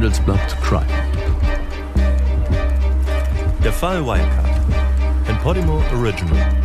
Handelsblatt Crime. Der Fall Wirecard. Ein Podimo Original.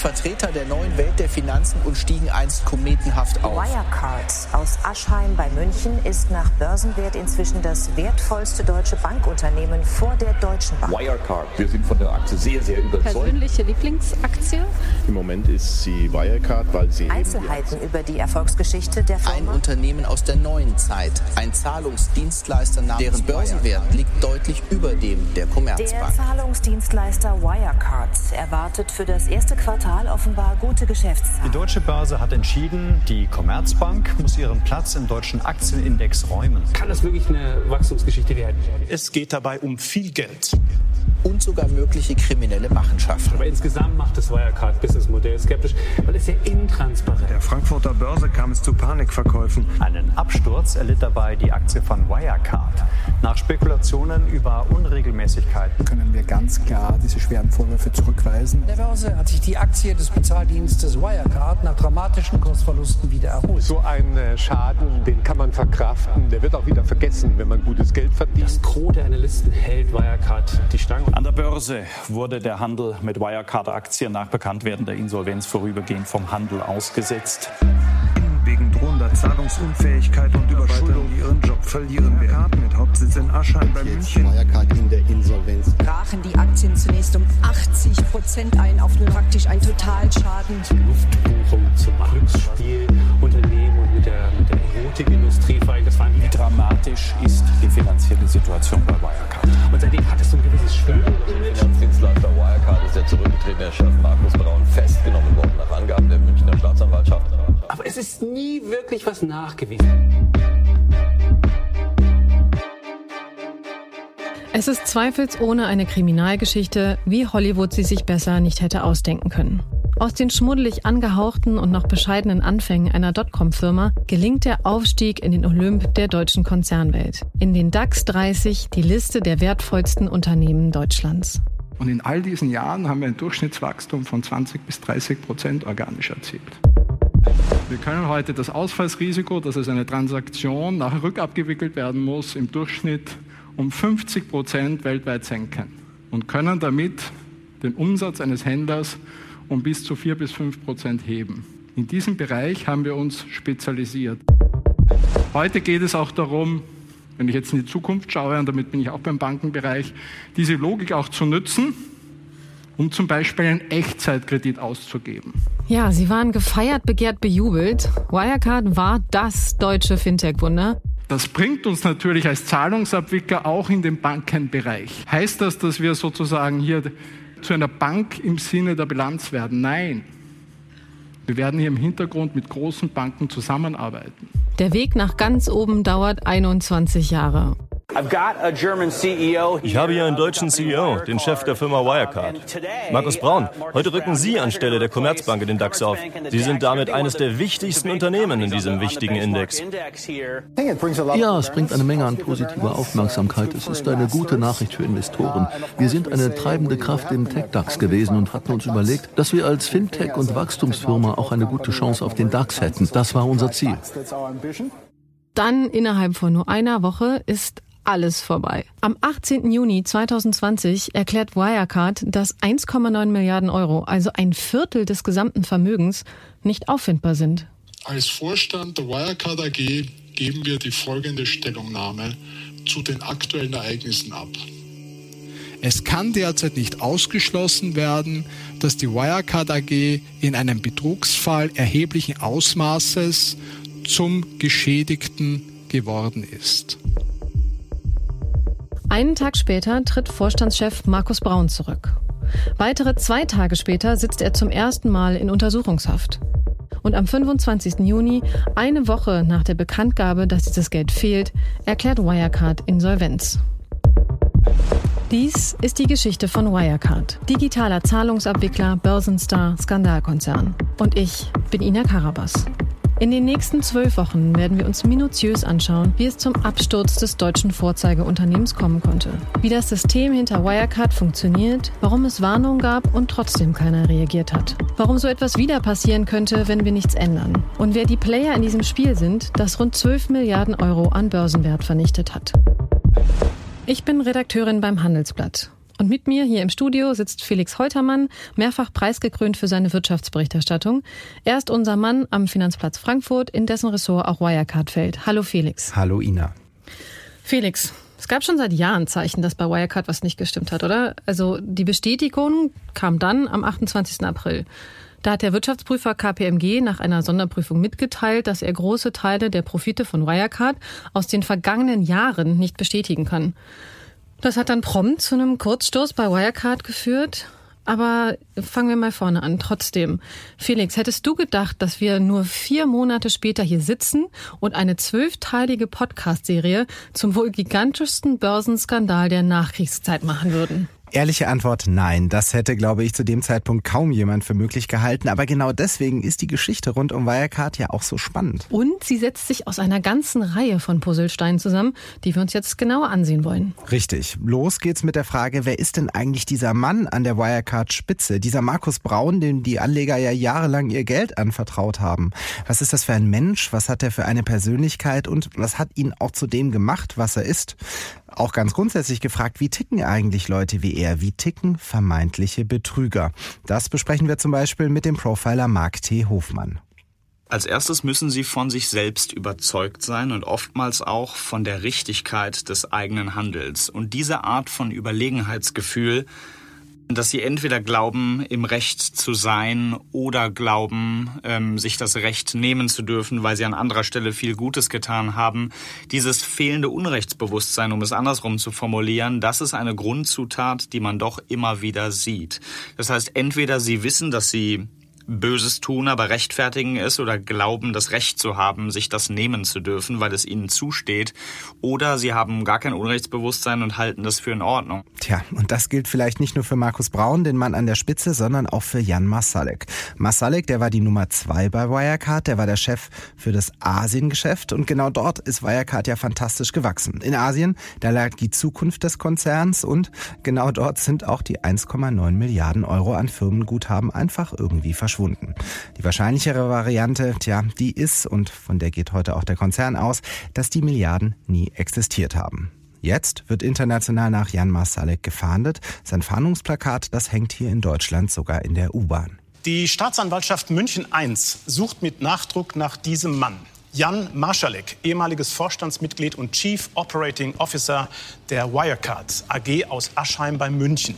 Vertreter der neuen Welt der Finanzen und stiegen einst kometenhaft auf. Wirecard aus Aschheim bei München ist nach Börsenwert inzwischen das wertvollste deutsche Bankunternehmen vor der Deutschen Bank. Wirecard. Wir sind von der Aktie sehr, sehr überzeugt. Persönliche Lieblingsaktie? Im Moment ist sie Wirecard, weil sie. Einzelheiten über die Erfolgsgeschichte der Firma. Ein Unternehmen aus der neuen Zeit. Ein Zahlungsdienstleister namens deren Börsenwert liegt deutlich über dem der Der Commerzbank. Zahlungsdienstleister Wirecard erwartet für das erste Quartal offenbar gute Geschäftszahlen. Die deutsche Börse hat entschieden, die Commerzbank muss ihren Platz im deutschen Aktienindex räumen. Kann das wirklich eine Wachstumsgeschichte werden? Es geht dabei um viel Geld. Und sogar mögliche kriminelle Machenschaften. Aber insgesamt macht das Wirecard-Businessmodell skeptisch, weil es sehr intransparent Der Frankfurter Börse kam es zu Panikverkäufen. Einen Absturz erlitt dabei die Aktie von Wirecard. Nach Spekulationen über Unregelmäßigkeiten können wir ganz klar diese schweren Vorwürfe zurückweisen. Der Börse hat sich die Aktie des Bezahldienstes Wirecard nach dramatischen Kursverlusten wieder erholt. So ein äh, Schaden, den kann man verkraften. Der wird auch wieder vergessen, wenn man gutes Geld verdient. Das Gros der Analysten hält Wirecard die Stange. An der Börse wurde der Handel mit Wirecard-Aktien nach Bekanntwerden der Insolvenz vorübergehend vom Handel ausgesetzt. Wegen drohender Zahlungsunfähigkeit und Überschuldung ihren Job verlieren werden. Mit Hauptsitz in Aschheim bei München. Wirecard in der Insolvenz. brachen die Aktien zunächst um 80 Prozent ein, auf praktisch ein Totalschaden. Luftbuchung zum der, allem. Das waren Wie dramatisch ist die finanzielle Situation bei Wirecard? Und seitdem hat es so ein gewisses Schwimmen. Der Finanzdienstleister Wirecard ist der zurückgetretene Chef Markus Braun festgenommen worden nach Angaben der Münchner Staatsanwaltschaft. Aber es ist nie wirklich was nachgewiesen. Es ist zweifelsohne eine Kriminalgeschichte, wie Hollywood sie sich besser nicht hätte ausdenken können. Aus den schmuddelig angehauchten und noch bescheidenen Anfängen einer Dotcom-Firma gelingt der Aufstieg in den Olymp der deutschen Konzernwelt. In den DAX 30 die Liste der wertvollsten Unternehmen Deutschlands. Und in all diesen Jahren haben wir ein Durchschnittswachstum von 20 bis 30 Prozent organisch erzielt. Wir können heute das Ausfallsrisiko, dass es eine Transaktion nachher rückabgewickelt werden muss, im Durchschnitt um 50 Prozent weltweit senken und können damit den Umsatz eines Händlers um bis zu 4 bis 5 Prozent heben. In diesem Bereich haben wir uns spezialisiert. Heute geht es auch darum, wenn ich jetzt in die Zukunft schaue, und damit bin ich auch beim Bankenbereich, diese Logik auch zu nutzen, um zum Beispiel einen Echtzeitkredit auszugeben. Ja, sie waren gefeiert, begehrt, bejubelt. Wirecard war das deutsche Fintech-Wunder. Das bringt uns natürlich als Zahlungsabwickler auch in den Bankenbereich. Heißt das, dass wir sozusagen hier zu einer Bank im Sinne der Bilanz werden? Nein. Wir werden hier im Hintergrund mit großen Banken zusammenarbeiten. Der Weg nach ganz oben dauert 21 Jahre. Ich habe hier einen deutschen CEO, den Chef der Firma Wirecard. Markus Braun, heute rücken Sie anstelle der Commerzbank in den DAX auf. Sie sind damit eines der wichtigsten Unternehmen in diesem wichtigen Index. Ja, es bringt eine Menge an positiver Aufmerksamkeit. Es ist eine gute Nachricht für Investoren. Wir sind eine treibende Kraft im Tech-DAX gewesen und hatten uns überlegt, dass wir als Fintech- und Wachstumsfirma auch eine gute Chance auf den DAX hätten. Das war unser Ziel. Dann innerhalb von nur einer Woche ist alles vorbei. Am 18. Juni 2020 erklärt Wirecard, dass 1,9 Milliarden Euro, also ein Viertel des gesamten Vermögens, nicht auffindbar sind. Als Vorstand der Wirecard AG geben wir die folgende Stellungnahme zu den aktuellen Ereignissen ab. Es kann derzeit nicht ausgeschlossen werden, dass die Wirecard AG in einem Betrugsfall erheblichen Ausmaßes zum Geschädigten geworden ist. Einen Tag später tritt Vorstandschef Markus Braun zurück. Weitere zwei Tage später sitzt er zum ersten Mal in Untersuchungshaft. Und am 25. Juni, eine Woche nach der Bekanntgabe, dass dieses Geld fehlt, erklärt Wirecard Insolvenz. Dies ist die Geschichte von Wirecard, digitaler Zahlungsabwickler, Börsenstar, Skandalkonzern. Und ich bin Ina Karabas. In den nächsten zwölf Wochen werden wir uns minutiös anschauen, wie es zum Absturz des deutschen Vorzeigeunternehmens kommen konnte, wie das System hinter Wirecard funktioniert, warum es Warnungen gab und trotzdem keiner reagiert hat, warum so etwas wieder passieren könnte, wenn wir nichts ändern und wer die Player in diesem Spiel sind, das rund 12 Milliarden Euro an Börsenwert vernichtet hat. Ich bin Redakteurin beim Handelsblatt. Und mit mir hier im Studio sitzt Felix Holtermann, mehrfach preisgekrönt für seine Wirtschaftsberichterstattung. Er ist unser Mann am Finanzplatz Frankfurt, in dessen Ressort auch Wirecard fällt. Hallo Felix. Hallo Ina. Felix, es gab schon seit Jahren Zeichen, dass bei Wirecard was nicht gestimmt hat, oder? Also die Bestätigung kam dann am 28. April. Da hat der Wirtschaftsprüfer KPMG nach einer Sonderprüfung mitgeteilt, dass er große Teile der Profite von Wirecard aus den vergangenen Jahren nicht bestätigen kann. Das hat dann prompt zu einem Kurzstoß bei Wirecard geführt. Aber fangen wir mal vorne an. Trotzdem, Felix, hättest du gedacht, dass wir nur vier Monate später hier sitzen und eine zwölfteilige Podcast-Serie zum wohl gigantischsten Börsenskandal der Nachkriegszeit machen würden? Ehrliche Antwort nein. Das hätte, glaube ich, zu dem Zeitpunkt kaum jemand für möglich gehalten. Aber genau deswegen ist die Geschichte rund um Wirecard ja auch so spannend. Und sie setzt sich aus einer ganzen Reihe von Puzzlesteinen zusammen, die wir uns jetzt genauer ansehen wollen. Richtig. Los geht's mit der Frage, wer ist denn eigentlich dieser Mann an der Wirecard-Spitze? Dieser Markus Braun, dem die Anleger ja jahrelang ihr Geld anvertraut haben. Was ist das für ein Mensch? Was hat er für eine Persönlichkeit? Und was hat ihn auch zu dem gemacht, was er ist? Auch ganz grundsätzlich gefragt, wie ticken eigentlich Leute wie er? Wie ticken vermeintliche Betrüger? Das besprechen wir zum Beispiel mit dem Profiler Mark T. Hofmann. Als erstes müssen Sie von sich selbst überzeugt sein und oftmals auch von der Richtigkeit des eigenen Handels. Und diese Art von Überlegenheitsgefühl dass sie entweder glauben, im Recht zu sein oder glauben, ähm, sich das Recht nehmen zu dürfen, weil sie an anderer Stelle viel Gutes getan haben. Dieses fehlende Unrechtsbewusstsein, um es andersrum zu formulieren, das ist eine Grundzutat, die man doch immer wieder sieht. Das heißt, entweder sie wissen, dass sie Böses tun, aber rechtfertigen es oder glauben, das Recht zu haben, sich das nehmen zu dürfen, weil es ihnen zusteht. Oder sie haben gar kein Unrechtsbewusstsein und halten das für in Ordnung. Tja, und das gilt vielleicht nicht nur für Markus Braun, den Mann an der Spitze, sondern auch für Jan Masalek. Masalek, der war die Nummer zwei bei Wirecard, der war der Chef für das Asiengeschäft und genau dort ist Wirecard ja fantastisch gewachsen. In Asien, da lag die Zukunft des Konzerns und genau dort sind auch die 1,9 Milliarden Euro an Firmenguthaben einfach irgendwie verschwunden verschwunden. Die wahrscheinlichere Variante, tja, die ist, und von der geht heute auch der Konzern aus, dass die Milliarden nie existiert haben. Jetzt wird international nach Jan Masalek gefahndet. Sein Fahndungsplakat, das hängt hier in Deutschland sogar in der U-Bahn. Die Staatsanwaltschaft München I sucht mit Nachdruck nach diesem Mann. Jan Marschalek, ehemaliges Vorstandsmitglied und Chief Operating Officer der Wirecard AG aus Aschheim bei München.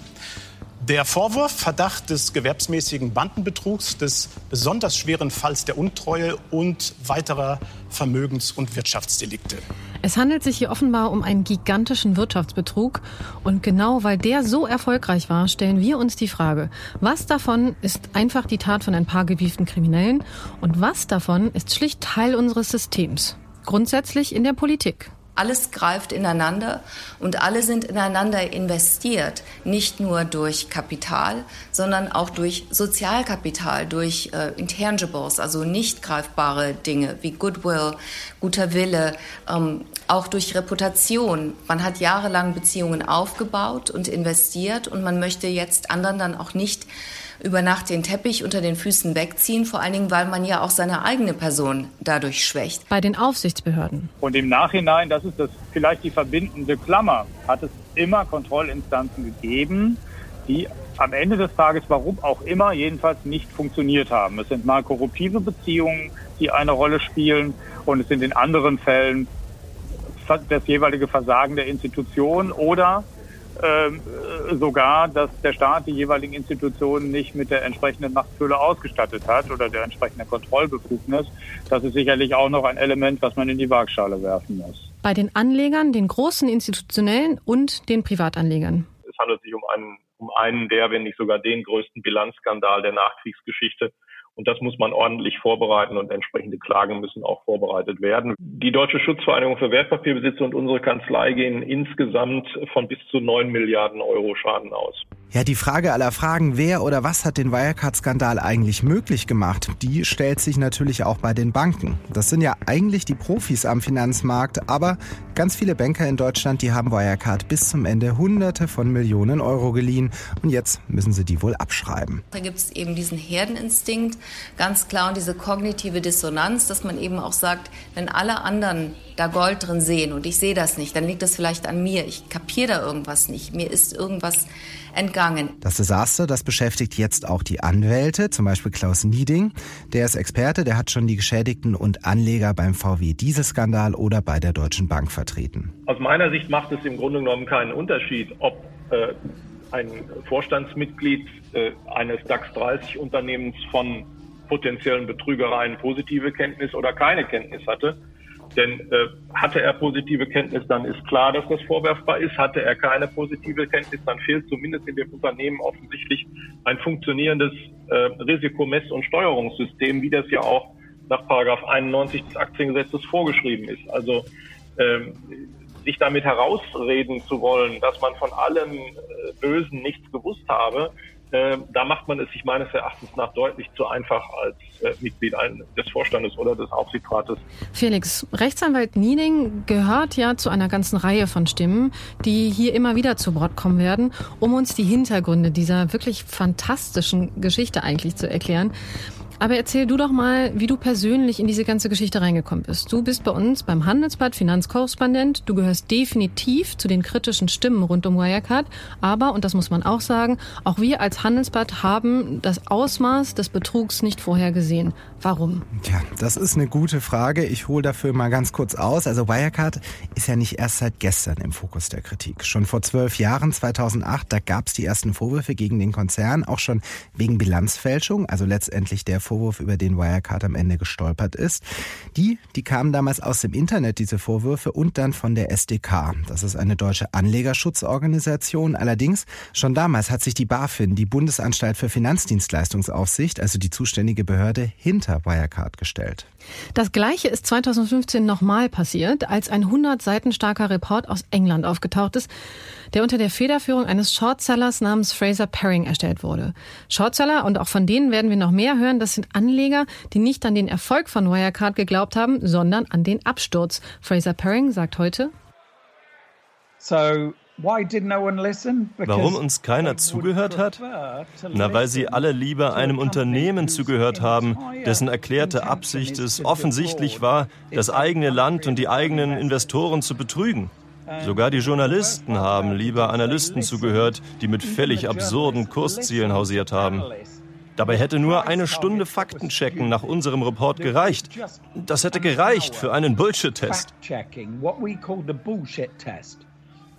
Der Vorwurf, Verdacht des gewerbsmäßigen Bandenbetrugs, des besonders schweren Falls der Untreue und weiterer Vermögens- und Wirtschaftsdelikte. Es handelt sich hier offenbar um einen gigantischen Wirtschaftsbetrug. Und genau weil der so erfolgreich war, stellen wir uns die Frage, was davon ist einfach die Tat von ein paar gewieften Kriminellen und was davon ist schlicht Teil unseres Systems. Grundsätzlich in der Politik. Alles greift ineinander und alle sind ineinander investiert, nicht nur durch Kapital, sondern auch durch Sozialkapital, durch äh, Intangibles, also nicht greifbare Dinge wie Goodwill, guter Wille, ähm, auch durch Reputation. Man hat jahrelang Beziehungen aufgebaut und investiert und man möchte jetzt anderen dann auch nicht über Nacht den Teppich unter den Füßen wegziehen, vor allen Dingen, weil man ja auch seine eigene Person dadurch schwächt. Bei den Aufsichtsbehörden. Und im Nachhinein, das ist das vielleicht die verbindende Klammer, hat es immer Kontrollinstanzen gegeben, die am Ende des Tages, warum auch immer, jedenfalls nicht funktioniert haben. Es sind mal korruptive Beziehungen, die eine Rolle spielen und es sind in anderen Fällen das jeweilige Versagen der Institution oder sogar, dass der Staat die jeweiligen Institutionen nicht mit der entsprechenden Machtfülle ausgestattet hat oder der entsprechenden Kontrollbefugnis. Das ist sicherlich auch noch ein Element, was man in die Waagschale werfen muss. Bei den Anlegern, den großen institutionellen und den Privatanlegern. Es handelt sich um einen, um einen der, wenn nicht sogar den größten Bilanzskandal der Nachkriegsgeschichte und das muss man ordentlich vorbereiten und entsprechende Klagen müssen auch vorbereitet werden. Die Deutsche Schutzvereinigung für Wertpapierbesitzer und unsere Kanzlei gehen insgesamt von bis zu neun Milliarden Euro Schaden aus. Ja, die Frage aller Fragen, wer oder was hat den Wirecard-Skandal eigentlich möglich gemacht, die stellt sich natürlich auch bei den Banken. Das sind ja eigentlich die Profis am Finanzmarkt, aber ganz viele Banker in Deutschland, die haben Wirecard bis zum Ende Hunderte von Millionen Euro geliehen und jetzt müssen sie die wohl abschreiben. Da gibt es eben diesen Herdeninstinkt, ganz klar, und diese kognitive Dissonanz, dass man eben auch sagt, wenn alle anderen da Gold drin sehen und ich sehe das nicht, dann liegt das vielleicht an mir. Ich kapiere da irgendwas nicht. Mir ist irgendwas entgangen. Das Desaster, das beschäftigt jetzt auch die Anwälte, zum Beispiel Klaus Nieding. Der ist Experte, der hat schon die Geschädigten und Anleger beim VW-Dieselskandal oder bei der Deutschen Bank vertreten. Aus meiner Sicht macht es im Grunde genommen keinen Unterschied, ob äh, ein Vorstandsmitglied äh, eines DAX 30 Unternehmens von potenziellen Betrügereien positive Kenntnis oder keine Kenntnis hatte. Denn äh, hatte er positive Kenntnis, dann ist klar, dass das vorwerfbar ist. Hatte er keine positive Kenntnis, dann fehlt zumindest in dem Unternehmen offensichtlich ein funktionierendes äh, Risikomess- und Steuerungssystem, wie das ja auch nach Paragraph 91 des Aktiengesetzes vorgeschrieben ist. Also ähm, sich damit herausreden zu wollen, dass man von allem äh, Bösen nichts gewusst habe, äh, da macht man es sich meines Erachtens nach deutlich zu einfach als äh, Mitglied des Vorstandes oder des Aufsichtsrates. Felix, Rechtsanwalt Nieding gehört ja zu einer ganzen Reihe von Stimmen, die hier immer wieder zu Wort kommen werden, um uns die Hintergründe dieser wirklich fantastischen Geschichte eigentlich zu erklären. Aber erzähl du doch mal, wie du persönlich in diese ganze Geschichte reingekommen bist. Du bist bei uns beim Handelsblatt Finanzkorrespondent. Du gehörst definitiv zu den kritischen Stimmen rund um Wirecard. Aber, und das muss man auch sagen, auch wir als Handelsblatt haben das Ausmaß des Betrugs nicht vorher gesehen. Warum? Tja, das ist eine gute Frage. Ich hole dafür mal ganz kurz aus. Also Wirecard ist ja nicht erst seit gestern im Fokus der Kritik. Schon vor zwölf Jahren, 2008, da gab es die ersten Vorwürfe gegen den Konzern, auch schon wegen Bilanzfälschung, also letztendlich der Vorwurf, über den Wirecard am Ende gestolpert ist. Die, die kamen damals aus dem Internet, diese Vorwürfe, und dann von der SDK. Das ist eine deutsche Anlegerschutzorganisation. Allerdings, schon damals hat sich die BaFin, die Bundesanstalt für Finanzdienstleistungsaufsicht, also die zuständige Behörde, hinter Wirecard gestellt. Das Gleiche ist 2015 nochmal passiert, als ein 100 Seiten starker Report aus England aufgetaucht ist, der unter der Federführung eines Shortsellers namens Fraser Paring erstellt wurde. Shortseller, und auch von denen werden wir noch mehr hören, das sind Anleger, die nicht an den Erfolg von Wirecard geglaubt haben, sondern an den Absturz. Fraser Paring sagt heute, So Warum uns keiner zugehört hat? Na, weil sie alle lieber einem Unternehmen zugehört haben, dessen erklärte Absicht es offensichtlich war, das eigene Land und die eigenen Investoren zu betrügen. Sogar die Journalisten haben lieber Analysten zugehört, die mit völlig absurden Kurszielen hausiert haben. Dabei hätte nur eine Stunde Faktenchecken nach unserem Report gereicht. Das hätte gereicht für einen Bullshit-Test.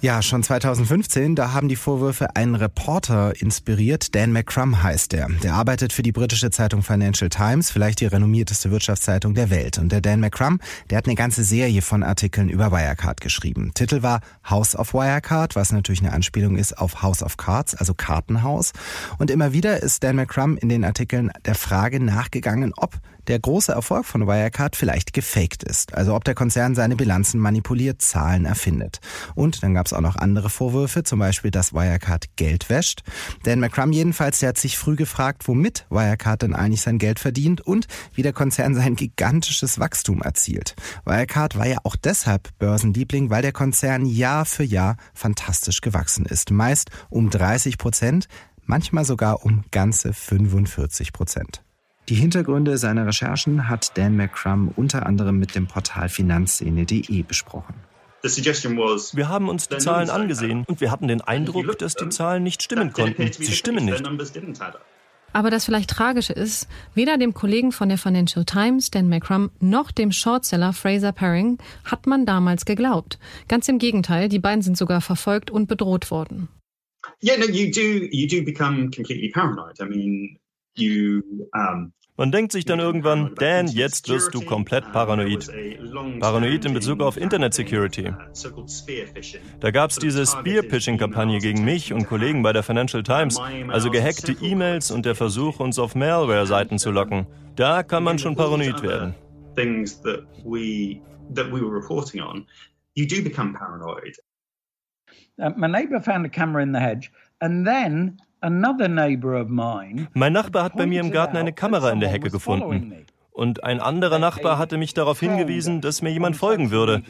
Ja, schon 2015, da haben die Vorwürfe einen Reporter inspiriert. Dan McCrum heißt er. Der arbeitet für die britische Zeitung Financial Times, vielleicht die renommierteste Wirtschaftszeitung der Welt. Und der Dan McCrum, der hat eine ganze Serie von Artikeln über Wirecard geschrieben. Titel war House of Wirecard, was natürlich eine Anspielung ist auf House of Cards, also Kartenhaus. Und immer wieder ist Dan McCrum in den Artikeln der Frage nachgegangen, ob der große Erfolg von Wirecard vielleicht gefaked ist. Also ob der Konzern seine Bilanzen manipuliert, Zahlen erfindet. Und dann gab es auch noch andere Vorwürfe, zum Beispiel, dass Wirecard Geld wäscht. Dan McCrum jedenfalls, der hat sich früh gefragt, womit Wirecard denn eigentlich sein Geld verdient und wie der Konzern sein gigantisches Wachstum erzielt. Wirecard war ja auch deshalb Börsenliebling, weil der Konzern Jahr für Jahr fantastisch gewachsen ist. Meist um 30 Prozent, manchmal sogar um ganze 45 Prozent. Die Hintergründe seiner Recherchen hat Dan McCrum unter anderem mit dem Portal Finanzszene.de besprochen. Wir haben uns die Zahlen angesehen und wir hatten den Eindruck, dass die Zahlen nicht stimmen konnten. Sie stimmen nicht. Aber das vielleicht Tragische ist, weder dem Kollegen von der Financial Times, Dan McCrum, noch dem Shortseller Fraser Paring hat man damals geglaubt. Ganz im Gegenteil, die beiden sind sogar verfolgt und bedroht worden. Yeah, no, you do. You do become completely paranoid. I mean, man denkt sich dann irgendwann, Dan, jetzt wirst du komplett paranoid. Paranoid in Bezug auf Internet Security. Da gab es diese Spear-Phishing-Kampagne gegen mich und Kollegen bei der Financial Times, also gehackte E-Mails und der Versuch, uns auf Malware-Seiten zu locken. Da kann man schon paranoid werden. Things that we that we were reporting on, you do become paranoid. Uh, my neighbor found a camera in the hedge Mein Nachbar hat bei mir im Garten eine Kamera in der Hecke gefunden. Und ein anderer Nachbar hatte mich darauf hingewiesen, dass mir jemand folgen würde.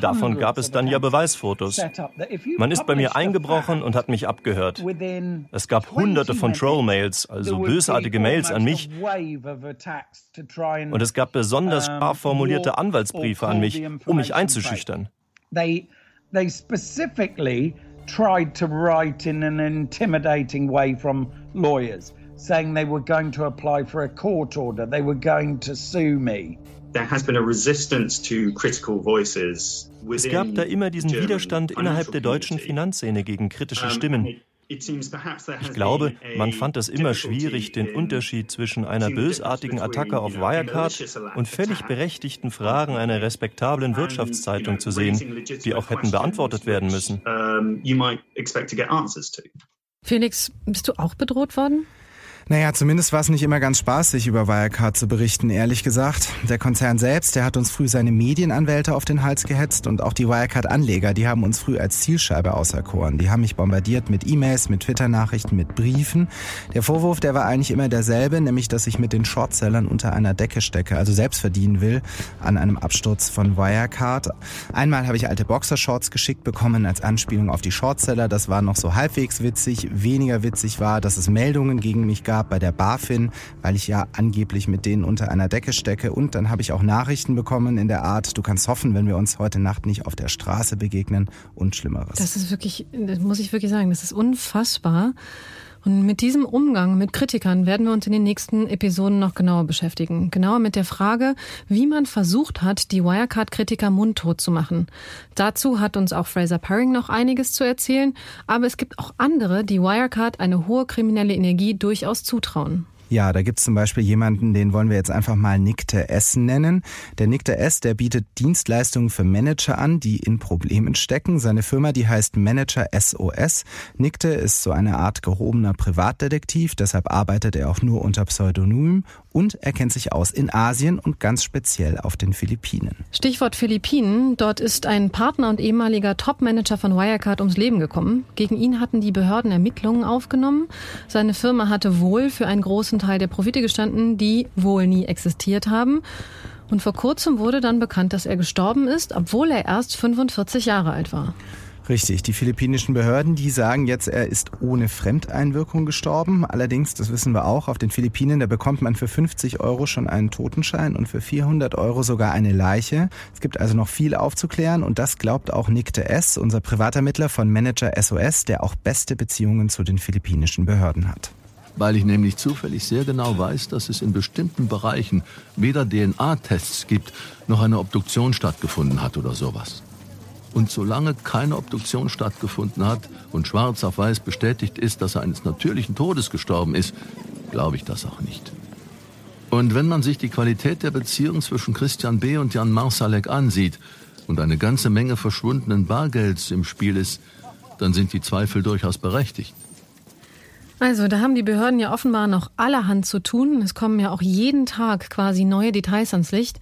Davon gab es dann ja Beweisfotos. Man ist bei mir eingebrochen und hat mich abgehört. Es gab hunderte von Troll-Mails, also bösartige Mails an mich. Und es gab besonders scharf formulierte Anwaltsbriefe an mich, um mich einzuschüchtern. They, specifically tried to write in an intimidating way from lawyers, saying they were going to apply for a court order, they were going to sue me. There has been a resistance to critical voices. Es gab da immer diesen Widerstand innerhalb der deutschen Finanzszene gegen kritische um, Stimmen. Ich glaube, man fand es immer schwierig, den Unterschied zwischen einer bösartigen Attacke auf Wirecard und völlig berechtigten Fragen einer respektablen Wirtschaftszeitung zu sehen, die auch hätten beantwortet werden müssen. Felix, bist du auch bedroht worden? Naja, zumindest war es nicht immer ganz spaßig, über Wirecard zu berichten, ehrlich gesagt. Der Konzern selbst, der hat uns früh seine Medienanwälte auf den Hals gehetzt und auch die Wirecard-Anleger, die haben uns früh als Zielscheibe auserkoren. Die haben mich bombardiert mit E-Mails, mit Twitter-Nachrichten, mit Briefen. Der Vorwurf, der war eigentlich immer derselbe, nämlich, dass ich mit den Shortsellern unter einer Decke stecke, also selbst verdienen will an einem Absturz von Wirecard. Einmal habe ich alte Boxershorts geschickt bekommen als Anspielung auf die Shortseller. Das war noch so halbwegs witzig. Weniger witzig war, dass es Meldungen gegen mich gab gab bei der BaFin, weil ich ja angeblich mit denen unter einer Decke stecke. Und dann habe ich auch Nachrichten bekommen in der Art, du kannst hoffen, wenn wir uns heute Nacht nicht auf der Straße begegnen und Schlimmeres. Das ist wirklich, das muss ich wirklich sagen, das ist unfassbar. Und mit diesem Umgang mit Kritikern werden wir uns in den nächsten Episoden noch genauer beschäftigen. Genauer mit der Frage, wie man versucht hat, die Wirecard-Kritiker mundtot zu machen. Dazu hat uns auch Fraser Paring noch einiges zu erzählen, aber es gibt auch andere, die Wirecard eine hohe kriminelle Energie durchaus zutrauen. Ja, da gibt's zum Beispiel jemanden, den wollen wir jetzt einfach mal Nikte S nennen. Der Nikte S, der bietet Dienstleistungen für Manager an, die in Problemen stecken. Seine Firma, die heißt Manager SOS. Nikte ist so eine Art gehobener Privatdetektiv, deshalb arbeitet er auch nur unter Pseudonym und er kennt sich aus in Asien und ganz speziell auf den Philippinen. Stichwort Philippinen. Dort ist ein Partner und ehemaliger Topmanager von Wirecard ums Leben gekommen. Gegen ihn hatten die Behörden Ermittlungen aufgenommen. Seine Firma hatte wohl für einen großen Teil der Profite gestanden, die wohl nie existiert haben. Und vor kurzem wurde dann bekannt, dass er gestorben ist, obwohl er erst 45 Jahre alt war. Richtig, die philippinischen Behörden, die sagen jetzt, er ist ohne Fremdeinwirkung gestorben. Allerdings, das wissen wir auch, auf den Philippinen, da bekommt man für 50 Euro schon einen Totenschein und für 400 Euro sogar eine Leiche. Es gibt also noch viel aufzuklären und das glaubt auch Nick de S., unser Privatermittler von Manager SOS, der auch beste Beziehungen zu den philippinischen Behörden hat. Weil ich nämlich zufällig sehr genau weiß, dass es in bestimmten Bereichen weder DNA-Tests gibt, noch eine Obduktion stattgefunden hat oder sowas. Und solange keine Obduktion stattgefunden hat und schwarz auf weiß bestätigt ist, dass er eines natürlichen Todes gestorben ist, glaube ich das auch nicht. Und wenn man sich die Qualität der Beziehung zwischen Christian B. und Jan Marsalek ansieht und eine ganze Menge verschwundenen Bargelds im Spiel ist, dann sind die Zweifel durchaus berechtigt. Also, da haben die Behörden ja offenbar noch allerhand zu tun. Es kommen ja auch jeden Tag quasi neue Details ans Licht.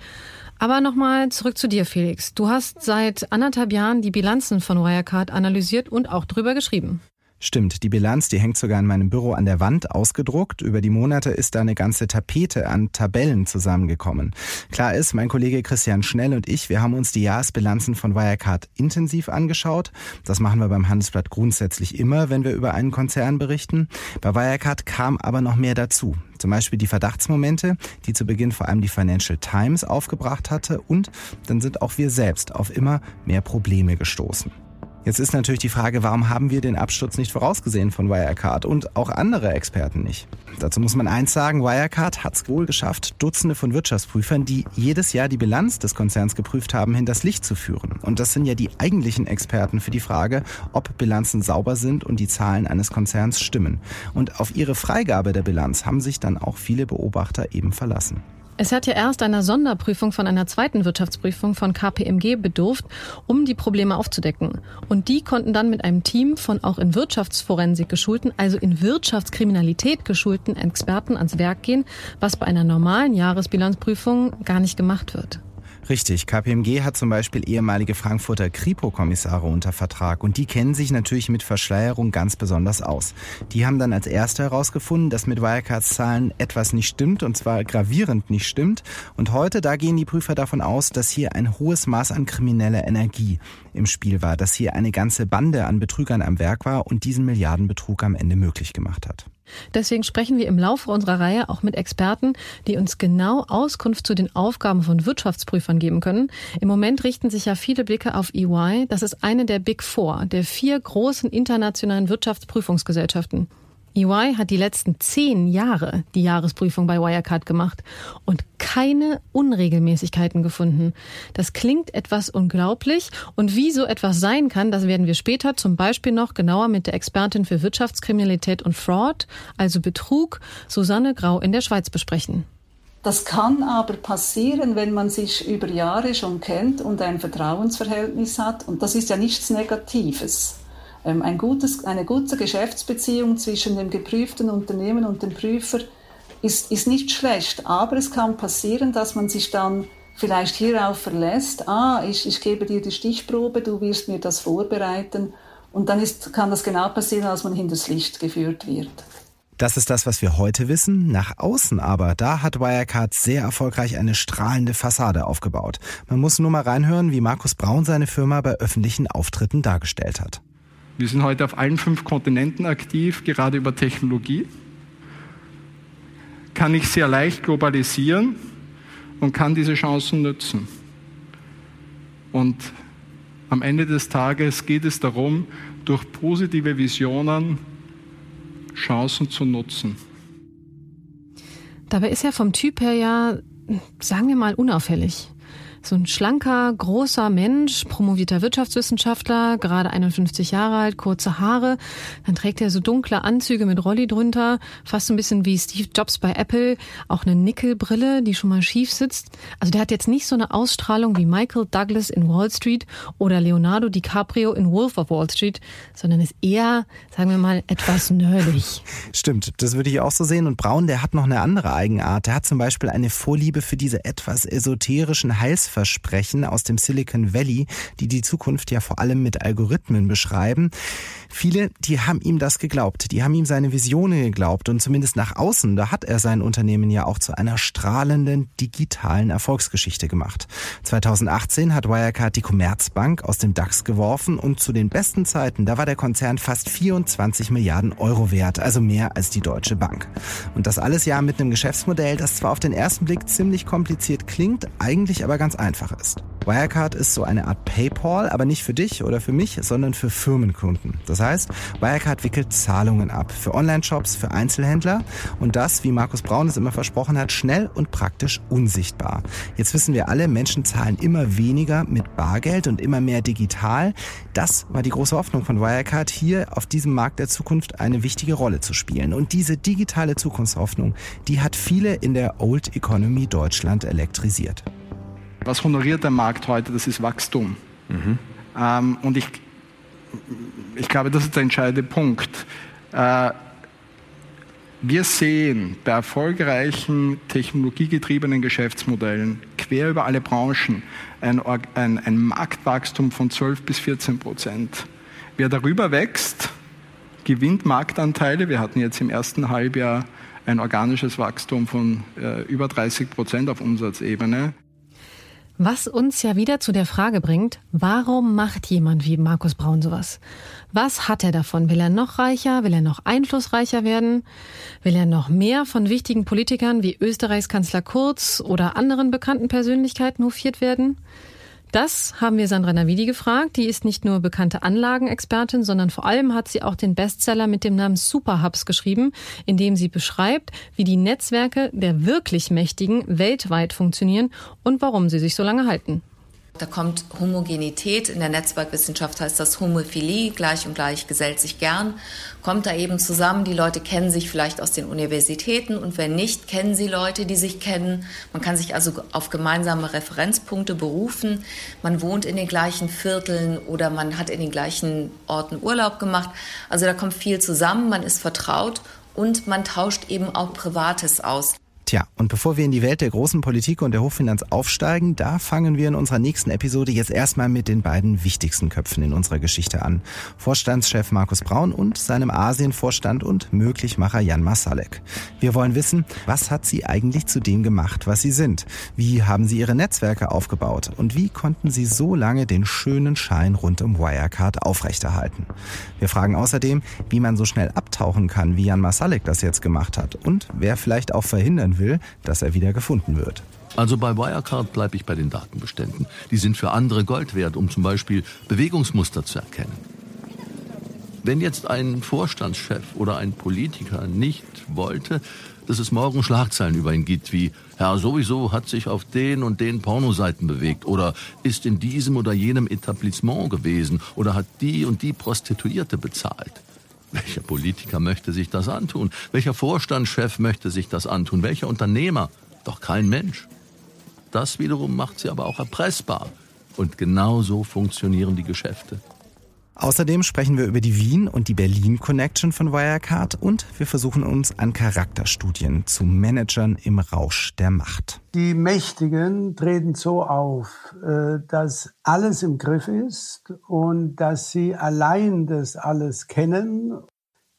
Aber nochmal zurück zu dir, Felix. Du hast seit anderthalb Jahren die Bilanzen von Wirecard analysiert und auch drüber geschrieben. Stimmt, die Bilanz, die hängt sogar in meinem Büro an der Wand ausgedruckt. Über die Monate ist da eine ganze Tapete an Tabellen zusammengekommen. Klar ist, mein Kollege Christian Schnell und ich, wir haben uns die Jahresbilanzen von Wirecard intensiv angeschaut. Das machen wir beim Handelsblatt grundsätzlich immer, wenn wir über einen Konzern berichten. Bei Wirecard kam aber noch mehr dazu. Zum Beispiel die Verdachtsmomente, die zu Beginn vor allem die Financial Times aufgebracht hatte. Und dann sind auch wir selbst auf immer mehr Probleme gestoßen. Jetzt ist natürlich die Frage, warum haben wir den Absturz nicht vorausgesehen von Wirecard und auch andere Experten nicht? Dazu muss man eins sagen, Wirecard hat es wohl geschafft, Dutzende von Wirtschaftsprüfern, die jedes Jahr die Bilanz des Konzerns geprüft haben, hinters Licht zu führen. Und das sind ja die eigentlichen Experten für die Frage, ob Bilanzen sauber sind und die Zahlen eines Konzerns stimmen. Und auf ihre Freigabe der Bilanz haben sich dann auch viele Beobachter eben verlassen. Es hat ja erst einer Sonderprüfung von einer zweiten Wirtschaftsprüfung von KPMG bedurft, um die Probleme aufzudecken. Und die konnten dann mit einem Team von auch in Wirtschaftsforensik geschulten, also in Wirtschaftskriminalität geschulten Experten ans Werk gehen, was bei einer normalen Jahresbilanzprüfung gar nicht gemacht wird. Richtig. KPMG hat zum Beispiel ehemalige Frankfurter Kripo-Kommissare unter Vertrag und die kennen sich natürlich mit Verschleierung ganz besonders aus. Die haben dann als Erste herausgefunden, dass mit Wirecards Zahlen etwas nicht stimmt und zwar gravierend nicht stimmt. Und heute, da gehen die Prüfer davon aus, dass hier ein hohes Maß an krimineller Energie im Spiel war, dass hier eine ganze Bande an Betrügern am Werk war und diesen Milliardenbetrug am Ende möglich gemacht hat. Deswegen sprechen wir im Laufe unserer Reihe auch mit Experten, die uns genau Auskunft zu den Aufgaben von Wirtschaftsprüfern geben können. Im Moment richten sich ja viele Blicke auf EY. Das ist eine der Big Four, der vier großen internationalen Wirtschaftsprüfungsgesellschaften. EY hat die letzten zehn Jahre die Jahresprüfung bei Wirecard gemacht und keine Unregelmäßigkeiten gefunden. Das klingt etwas unglaublich und wie so etwas sein kann, das werden wir später zum Beispiel noch genauer mit der Expertin für Wirtschaftskriminalität und Fraud, also Betrug, Susanne Grau in der Schweiz besprechen. Das kann aber passieren, wenn man sich über Jahre schon kennt und ein Vertrauensverhältnis hat. Und das ist ja nichts Negatives. Ähm, ein gutes, eine gute Geschäftsbeziehung zwischen dem geprüften Unternehmen und dem Prüfer ist, ist nicht schlecht, aber es kann passieren, dass man sich dann vielleicht hierauf verlässt, ah, ich, ich gebe dir die Stichprobe, du wirst mir das vorbereiten und dann ist, kann das genau passieren, als man hinters Licht geführt wird. Das ist das, was wir heute wissen. Nach außen aber, da hat Wirecard sehr erfolgreich eine strahlende Fassade aufgebaut. Man muss nur mal reinhören, wie Markus Braun seine Firma bei öffentlichen Auftritten dargestellt hat. Wir sind heute auf allen fünf Kontinenten aktiv, gerade über Technologie. Kann ich sehr leicht globalisieren und kann diese Chancen nutzen. Und am Ende des Tages geht es darum, durch positive Visionen Chancen zu nutzen. Dabei ist er vom Typ her ja, sagen wir mal, unauffällig. So ein schlanker, großer Mensch, promovierter Wirtschaftswissenschaftler, gerade 51 Jahre alt, kurze Haare. Dann trägt er so dunkle Anzüge mit Rolli drunter, fast so ein bisschen wie Steve Jobs bei Apple. Auch eine Nickelbrille, die schon mal schief sitzt. Also der hat jetzt nicht so eine Ausstrahlung wie Michael Douglas in Wall Street oder Leonardo DiCaprio in Wolf of Wall Street, sondern ist eher, sagen wir mal, etwas nerdig. Stimmt, das würde ich auch so sehen. Und Braun, der hat noch eine andere Eigenart. Der hat zum Beispiel eine Vorliebe für diese etwas esoterischen Heils Versprechen aus dem Silicon Valley, die die Zukunft ja vor allem mit Algorithmen beschreiben. Viele, die haben ihm das geglaubt, die haben ihm seine Visionen geglaubt und zumindest nach außen, da hat er sein Unternehmen ja auch zu einer strahlenden digitalen Erfolgsgeschichte gemacht. 2018 hat Wirecard die Commerzbank aus dem DAX geworfen und zu den besten Zeiten, da war der Konzern fast 24 Milliarden Euro wert, also mehr als die Deutsche Bank. Und das alles ja mit einem Geschäftsmodell, das zwar auf den ersten Blick ziemlich kompliziert klingt, eigentlich aber ganz einfach ist. Wirecard ist so eine Art PayPal, aber nicht für dich oder für mich, sondern für Firmenkunden. Das heißt, Wirecard wickelt Zahlungen ab für Online-Shops, für Einzelhändler und das, wie Markus Braun es immer versprochen hat, schnell und praktisch unsichtbar. Jetzt wissen wir alle, Menschen zahlen immer weniger mit Bargeld und immer mehr digital. Das war die große Hoffnung von Wirecard, hier auf diesem Markt der Zukunft eine wichtige Rolle zu spielen. Und diese digitale Zukunftshoffnung, die hat viele in der Old Economy Deutschland elektrisiert. Was honoriert der Markt heute? Das ist Wachstum. Mhm. Ähm, und ich, ich glaube, das ist der entscheidende Punkt. Äh, wir sehen bei erfolgreichen technologiegetriebenen Geschäftsmodellen quer über alle Branchen ein, ein, ein Marktwachstum von 12 bis 14 Prozent. Wer darüber wächst, gewinnt Marktanteile. Wir hatten jetzt im ersten Halbjahr ein organisches Wachstum von äh, über 30 Prozent auf Umsatzebene. Was uns ja wieder zu der Frage bringt, warum macht jemand wie Markus Braun sowas? Was hat er davon? Will er noch reicher? Will er noch einflussreicher werden? Will er noch mehr von wichtigen Politikern wie Österreichs Kanzler Kurz oder anderen bekannten Persönlichkeiten hofiert werden? Das haben wir Sandra Navidi gefragt. Die ist nicht nur bekannte Anlagenexpertin, sondern vor allem hat sie auch den Bestseller mit dem Namen Superhubs geschrieben, in dem sie beschreibt, wie die Netzwerke der wirklich Mächtigen weltweit funktionieren und warum sie sich so lange halten. Da kommt Homogenität, in der Netzwerkwissenschaft heißt das Homophilie, gleich und gleich gesellt sich gern, kommt da eben zusammen. Die Leute kennen sich vielleicht aus den Universitäten und wenn nicht, kennen sie Leute, die sich kennen. Man kann sich also auf gemeinsame Referenzpunkte berufen. Man wohnt in den gleichen Vierteln oder man hat in den gleichen Orten Urlaub gemacht. Also da kommt viel zusammen, man ist vertraut und man tauscht eben auch Privates aus. Tja, und bevor wir in die Welt der großen Politik und der Hochfinanz aufsteigen, da fangen wir in unserer nächsten Episode jetzt erstmal mit den beiden wichtigsten Köpfen in unserer Geschichte an. Vorstandschef Markus Braun und seinem Asienvorstand und Möglichmacher Jan Masalek. Wir wollen wissen, was hat sie eigentlich zu dem gemacht, was sie sind? Wie haben sie ihre Netzwerke aufgebaut? Und wie konnten sie so lange den schönen Schein rund um Wirecard aufrechterhalten? Wir fragen außerdem, wie man so schnell abtauchen kann, wie Jan Masalek das jetzt gemacht hat und wer vielleicht auch verhindern will, dass er wieder gefunden wird. Also bei Wirecard bleibe ich bei den Datenbeständen. Die sind für andere Gold wert, um zum Beispiel Bewegungsmuster zu erkennen. Wenn jetzt ein Vorstandschef oder ein Politiker nicht wollte, dass es morgen Schlagzeilen über ihn gibt, wie Herr sowieso hat sich auf den und den Pornoseiten bewegt oder ist in diesem oder jenem Etablissement gewesen oder hat die und die Prostituierte bezahlt. Welcher Politiker möchte sich das antun? Welcher Vorstandschef möchte sich das antun? Welcher Unternehmer? Doch kein Mensch. Das wiederum macht sie aber auch erpressbar. Und genau so funktionieren die Geschäfte. Außerdem sprechen wir über die Wien- und die Berlin-Connection von Wirecard und wir versuchen uns an Charakterstudien zu Managern im Rausch der Macht. Die Mächtigen treten so auf, äh, dass alles im Griff ist und dass sie allein das alles kennen.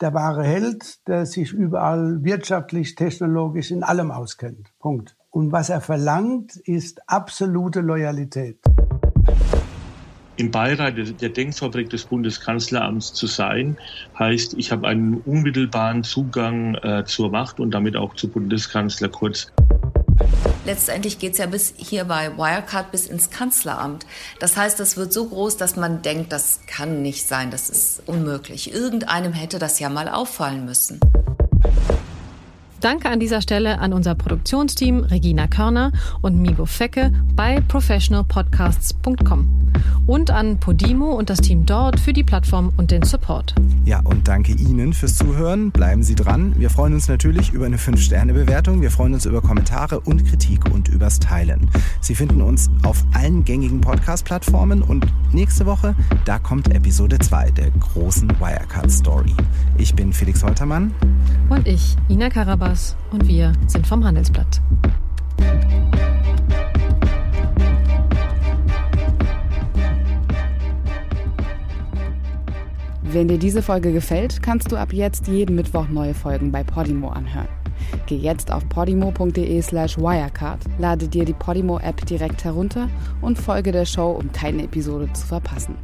Der wahre Held, der sich überall wirtschaftlich, technologisch in allem auskennt. Punkt. Und was er verlangt, ist absolute Loyalität im Beirat der Denkfabrik des Bundeskanzleramts zu sein, heißt, ich habe einen unmittelbaren Zugang äh, zur Macht und damit auch zu Bundeskanzler Kurz. Letztendlich geht es ja bis hier bei Wirecard bis ins Kanzleramt. Das heißt, das wird so groß, dass man denkt, das kann nicht sein, das ist unmöglich. Irgendeinem hätte das ja mal auffallen müssen. Danke an dieser Stelle an unser Produktionsteam Regina Körner und Migo Fecke bei professionalpodcasts.com und an Podimo und das Team dort für die Plattform und den Support. Ja, und danke Ihnen fürs Zuhören. Bleiben Sie dran. Wir freuen uns natürlich über eine 5-Sterne-Bewertung. Wir freuen uns über Kommentare und Kritik und übers Teilen. Sie finden uns auf allen gängigen Podcast-Plattformen und nächste Woche, da kommt Episode 2 der großen Wirecard-Story. Ich bin Felix Holtermann. Und ich, Ina Karabas. Und wir sind vom Handelsblatt. Wenn dir diese Folge gefällt, kannst du ab jetzt jeden Mittwoch neue Folgen bei Podimo anhören. Geh jetzt auf podimo.de slash wirecard, lade dir die Podimo-App direkt herunter und folge der Show, um keine Episode zu verpassen.